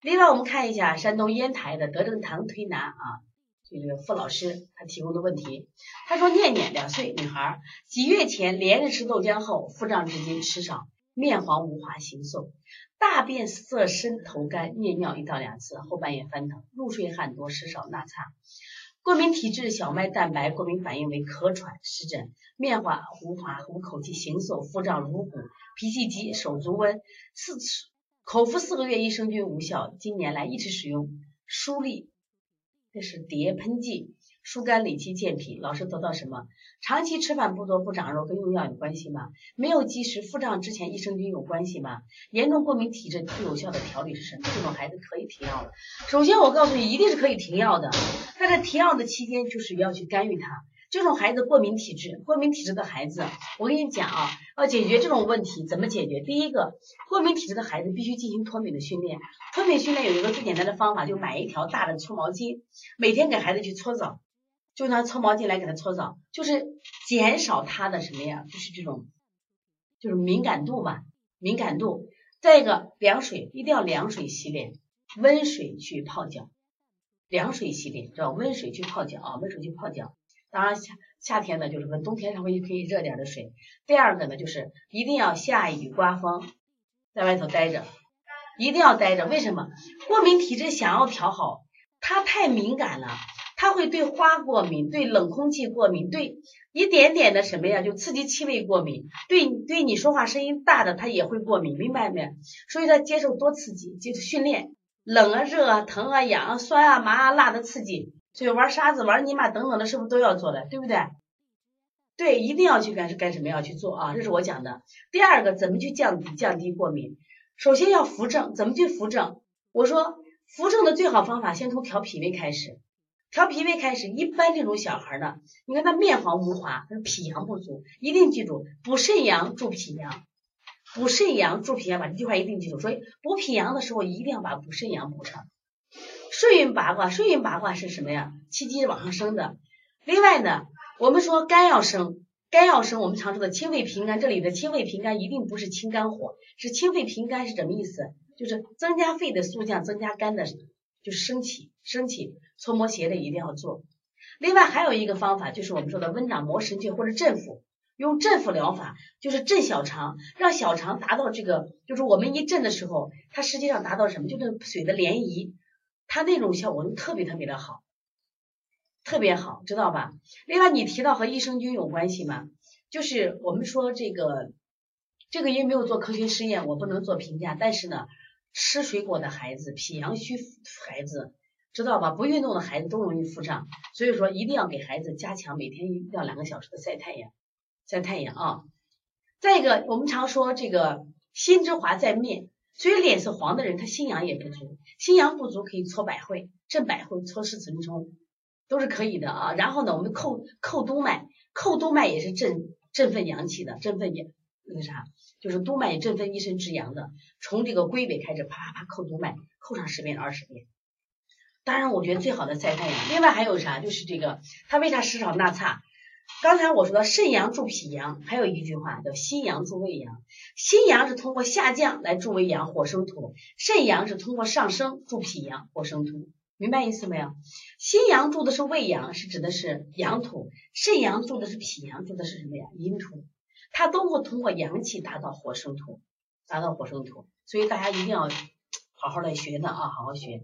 另外，我们看一下山东烟台的德政堂推拿啊，这个傅老师他提供的问题，他说念念两岁女孩几月前连日吃豆浆后，腹胀至今吃少，面黄无华，形瘦，大便色深，头干，夜尿一到两次，后半夜翻腾，入睡汗多，食少纳差。过敏体质，小麦蛋白过敏反应为咳喘、湿疹、面黄无华、无口气、形瘦、腹胀、如鼓、脾气急、手足温。四口服四个月益生菌无效，近年来一直使用舒利，这是叠喷剂。疏肝理气健脾，老是得到什么？长期吃饭不多不长肉，跟用药有关系吗？没有及时腹胀之前益生菌有关系吗？严重过敏体质最有效的调理是什么？这种孩子可以停药了。首先我告诉你，一定是可以停药的。但在停药的期间，就是要去干预它。这种孩子过敏体质，过敏体质的孩子，我跟你讲啊，要解决这种问题怎么解决？第一个，过敏体质的孩子必须进行脱敏的训练。脱敏训练有一个最简单的方法，就买一条大的搓毛巾，每天给孩子去搓澡。就拿搓毛巾来给他搓澡，就是减少他的什么呀？就是这种，就是敏感度吧，敏感度。再一个，凉水一定要凉水洗脸，温水去泡脚。凉水洗脸，知道温水去泡脚啊，温水去泡脚。当然夏夏天呢，就是跟冬天稍微可以热点的水。第二个呢，就是一定要下雨刮风，在外头待着，一定要待着。为什么？过敏体质想要调好，它太敏感了。它会对花过敏，对冷空气过敏，对一点点的什么呀，就刺激气味过敏，对对你说话声音大的它也会过敏，明白没？所以它接受多刺激，接受训练，冷啊、热啊、疼啊、痒啊、酸啊、麻啊、辣的刺激，所以玩沙子、玩泥巴等等的，是不是都要做的？对不对？对，一定要去干干什么要去做啊？这是我讲的。第二个，怎么去降低降低过敏？首先要扶正，怎么去扶正？我说扶正的最好方法，先从调脾胃开始。调脾胃开始，一般这种小孩呢，你看他面黄无华，他是脾阳不足，一定记住补肾阳助脾阳，补肾阳助脾阳，把这句话一定记住。所以补脾阳的时候，一定要把补肾阳补上。顺运八卦，顺运八卦是什么呀？气机往上升的。另外呢，我们说肝要升，肝要升，我们常说的清肺平肝，这里的清肺平肝一定不是清肝火，是清肺平肝是什么意思？就是增加肺的速降，增加肝的。就是升起，升起搓摩斜的一定要做。另外还有一个方法，就是我们说的温掌摩神阙或者振腹，用振腹疗法，就是振小肠，让小肠达到这个，就是我们一震的时候，它实际上达到什么？就是水的涟漪，它那种效果就特别特别的好，特别好，知道吧？另外你提到和益生菌有关系吗？就是我们说这个，这个因为没有做科学实验，我不能做评价，但是呢。吃水果的孩子，脾阳虚孩子，知道吧？不运动的孩子都容易腹胀，所以说一定要给孩子加强每天一到两个小时的晒太阳，晒太阳啊。再一个，我们常说这个心之华在面，所以脸色黄的人他心阳也不足，心阳不足可以搓百会，镇百会，搓四子冲都是可以的啊。然后呢，我们扣扣督脉，扣督脉也是振振奋阳气的，振奋阳那个啥。就是督脉振奋一身之阳的，从这个龟尾开始啪啪啪扣督脉，扣上十遍二十遍。当然，我觉得最好的晒太阳。另外还有啥？就是这个，它为啥食少纳差？刚才我说的肾阳助脾阳，还有一句话叫心阳助胃阳。心阳是通过下降来助胃阳，火生土；肾阳是通过上升助脾阳，火生土。明白意思没有？心阳助的是胃阳，是指的是阳土；肾阳助的是脾阳，助的是什么呀？阴土。它都会通过阳气达到火生土，达到火生土，所以大家一定要好好来学的啊，好好学。